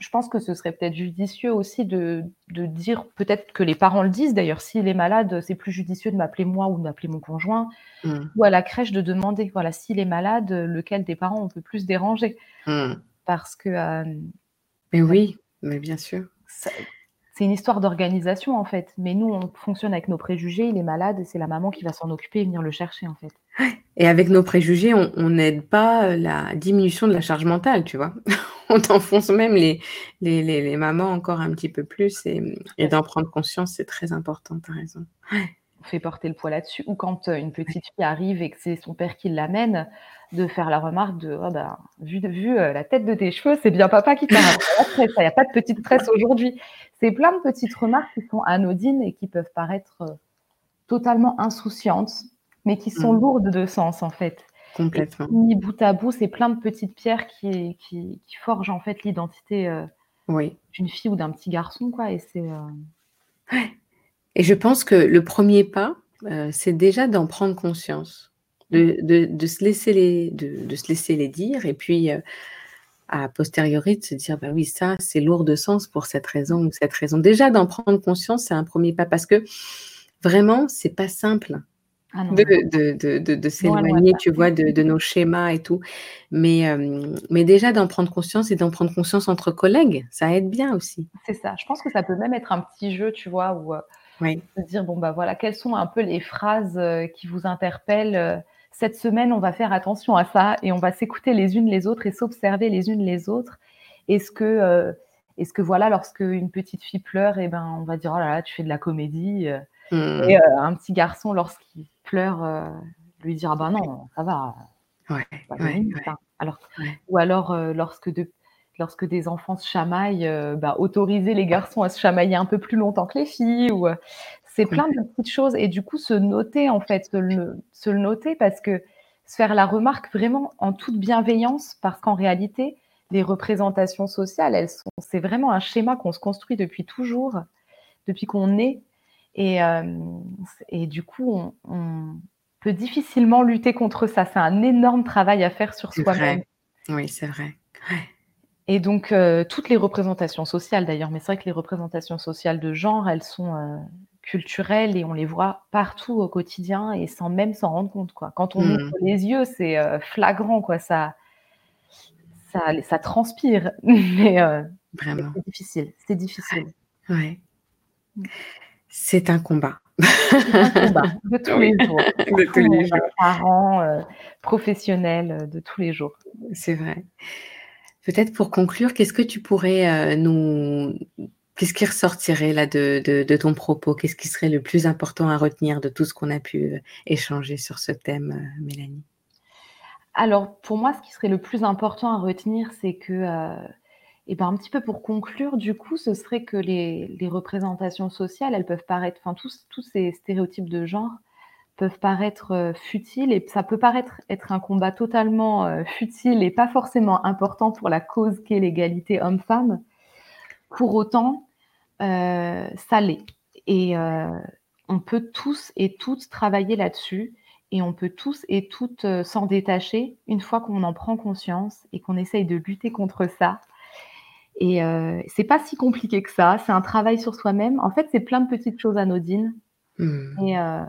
Je pense que ce serait peut-être judicieux aussi de de dire peut-être que les parents le disent d'ailleurs: «S'il est malade, c'est plus judicieux de m'appeler moi ou de m'appeler mon conjoint» Mmh. ou à la crèche de demander, voilà: «S'il est malade, lequel des parents on peut plus déranger?» Mmh. parce que, hem, Mais oui, mais bien sûr. c'est une histoire d'organisation en fait, mais nous, on fonctionne avec nos préjugés, il est malade et c'est la maman qui va s'en occuper et venir le chercher en fait. Et avec nos préjugés, on n'aide pas, heu, la diminution de la charge mentale, tu vois? On enfonce même les les les les mamans encore un petit peu plus et d'en prendre conscience, c'est très important, tu as raison. Ouais. On fait porter le poids là-dessus ou quand, heu, une petite fille arrive et que c'est son père qui l'amène, de faire la remarque de: «Oh ben, vu vu, heu, la tête de tes cheveux, c'est bien papa qui t'a il y a pas de petite tresse aujourd'hui». C'est plein de petites remarques qui sont anodines et qui peuvent paraître, heu, totalement insouciantes, mais qui sont Mmh. lourdes de sens en fait Complètement. mis bout à bout, c'est plein de petites pierres qui qui qui forgent en fait l'identité, Oui. d'une fille ou d'un petit garçon quoi et c'est, Ouais et je pense que le 1er pas, heu, c'est déjà d'en prendre conscience, de de de se laisser les de de se laisser les dire et puis, a posteriori de se dire: «Bah oui, ça, c'est lourd de sens pour cette raison ou cette raison». Déjà d'en prendre conscience, c'est un 1er pas parce que vraiment, c'est pas simple Ah de de de de s'éloigner, tu vois, de de nos schémas et tout, mais mais déjà d'en prendre conscience et d'en prendre conscience entre collègues, ça aide bien aussi. C'est ça. Je pense que ça peut même être un petit jeu, tu vois? Où, Oui. de dire: «Bon bah voilà, quelles sont un peu les phrases, qui vous interpellent? Cette semaine, on va faire attention à ça et on va s'écouter les unes les autres et s'observer les unes les autres. Est-ce que, est-ce que voilà, lorsqu'une petite fille pleure et ben, on va dire: "Oh là là, tu fais de la comédie"» heu et heu, un petit garçon lorsqu'il pleure, heu, lui dire: «Ah bah non, ça va, Ouais, ouais, ouais, hein». Alors ou alors, heu, lorsque de lorsque des enfants se chamaillent, euh, bah, autoriser les garçons à se chamailler un peu plus longtemps que les filles ou c'est plein de petites choses et du coup se noter en fait, se le, se le noter parce que se faire la remarque vraiment en toute bienveillance parce qu'en réalité, les représentations sociales, elles sont, c'est vraiment un schéma qu'on se construit depuis toujours, depuis qu'on est. Et, et du coup, on, peut difficilement lutter contre ça. C'est un énorme travail à faire sur soi-même. Oui, c'est vrai. Et donc, toutes les représentations sociales d'ailleurs, mais c'est vrai que les représentations sociales de genre, elles sont culturelles et on les voit partout au quotidien et sans même s'en rendre compte. Quoi. Quand on mmh. ouvre les yeux, c'est flagrant. Quoi. Ça, ça, transpire. Mais Vraiment. c'est difficile. C'est difficile. Ouais. C'est un combat. un combat de tous les jours. De tous les jours. Parents, professionnels, de tous les jours. C'est vrai. Peut-être pour conclure, qu'est-ce que tu pourrais nous. Qu'est-ce qui ressortirait là de, de ton propos? Qu'est-ce qui serait le plus important à retenir de tout ce qu'on a pu échanger sur ce thème, Mélanie? Alors, pour moi, ce qui serait le plus important à retenir, c'est que, euh, et ben, un petit peu pour conclure, du coup, ce serait que les, représentations sociales, elles peuvent paraître, enfin, tous, tous ces stéréotypes de genre peuvent paraître euh, futiles et ça peut paraître être un combat totalement euh, futile et pas forcément important pour la cause qu'est l'égalité homme-femme. Pour autant, ça l'est. Et on peut tous et toutes travailler là-dessus et on peut tous et toutes euh, s'en détacher une fois qu'on en prend conscience et qu'on essaye de lutter contre ça. Et euh, c'est pas si compliqué que ça. C'est un travail sur soi-même. En fait, c'est plein de petites choses anodines. Hmm. Euh,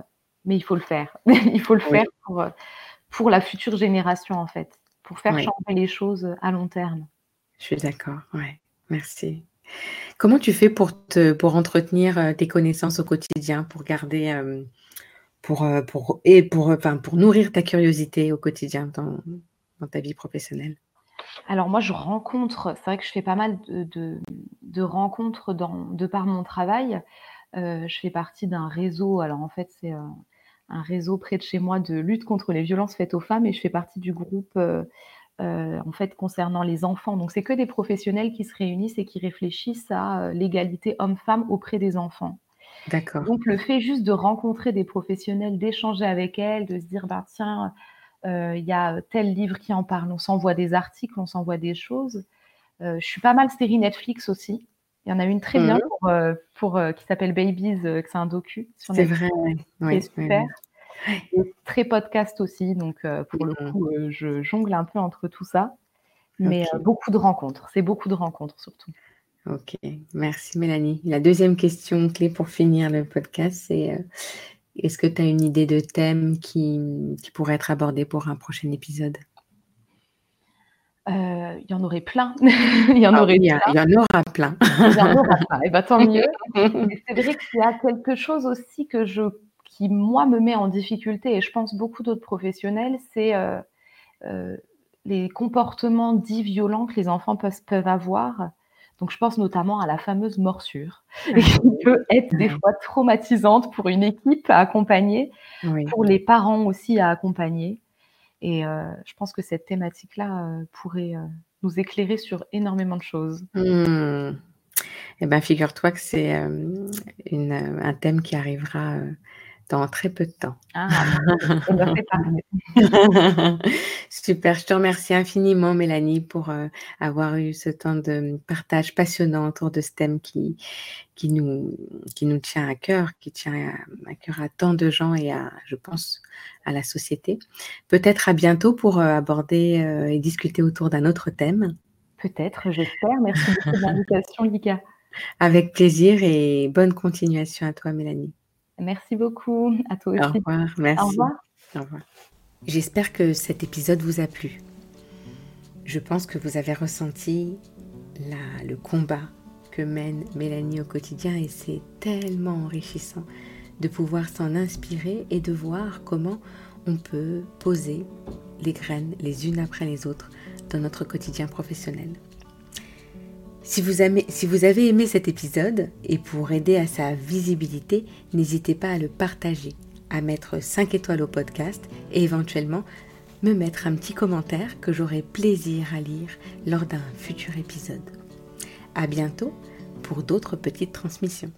mais il faut le faire. il faut le faire pour, euh, pour la future génération, en fait, pour faire changer les choses à long terme. Je suis d'accord. Ouais. Merci. Comment tu fais pour, te, pour entretenir tes connaissances au quotidien, pour garder pour, euh, pour, et pour, enfin, pour nourrir ta curiosité au quotidien dans, dans ta vie professionnelle? Alors moi, je rencontre, c'est vrai que je fais pas mal de, de, rencontres dans, de par mon travail. Euh, je fais partie d'un réseau, alors en fait c'est un, un, réseau près de chez moi de lutte contre les violences faites aux femmes et je fais partie du groupe euh, en fait concernant les enfants. Donc c'est que des professionnels qui se réunissent et qui réfléchissent à l'égalité homme-femme auprès des enfants. D'accord. Donc le fait juste de rencontrer des professionnels, d'échanger avec elles, de se dire bah tiens, euh, il y a tel livre qui en parle, on s'envoie des articles, on s'envoie des choses. Euh, je suis pas mal série Netflix aussi. Il y en a une très bien mmh. pour, euh, qui s'appelle Babies, que c'est un docu C'est vrai, oui. super. Et très podcast aussi, donc pour le mmh. coup, je jongle un peu entre tout ça. Mais beaucoup de rencontres, c'est beaucoup de rencontres surtout. Ok, merci Mélanie. La deuxième question clé pour finir le podcast, c'est euh, est-ce que tu as une idée de thème qui, pourrait être abordé pour un prochain épisode? Euh, il y en aurait plein. il y en aurait Il y, en aura plein. il y en aura plein. Et eh bien, tant mieux. c'est vrai qu'il y a quelque chose aussi que je, qui, moi, me met en difficulté, et je pense beaucoup d'autres professionnels, c'est euh, les comportements dits violents que les enfants peuvent, peuvent avoir donc, je pense notamment à la fameuse morsure, ah qui peut être des fois traumatisante pour une équipe à accompagner, pour les parents aussi à accompagner. Et euh, je pense que cette thématique-là euh, pourrait euh, nous éclairer sur énormément de choses. Mmh. Eh bien, figure-toi que c'est un thème qui arrivera dans très peu de temps. Ah, Super, je te remercie infiniment Mélanie pour euh, avoir eu ce temps de partage passionnant autour de ce thème qui, qui, nous, qui nous tient à cœur, qui tient à, cœur à tant de gens et à, je pense, à la société. Peut-être à bientôt pour euh, aborder euh, et discuter autour d'un autre thème. Peut-être, j'espère. Merci beaucoup de l'invitation, Lika. Avec plaisir et bonne continuation à toi, Mélanie. Merci beaucoup. À toi aussi. Au revoir. Merci. Au revoir. Au revoir. J'espère que cet épisode vous a plu. Je pense que vous avez ressenti le combat que mène Mélanie au quotidien et c'est tellement enrichissant de pouvoir s'en inspirer et de voir comment on peut poser les graines les unes après les autres dans notre quotidien professionnel. Si vous, avez, aimé cet épisode et pour aider à sa visibilité, n'hésitez pas à le partager, à mettre 5 étoiles au podcast et éventuellement me mettre un petit commentaire que j'aurai plaisir à lire lors d'un futur épisode. À bientôt pour d'autres petites transmissions.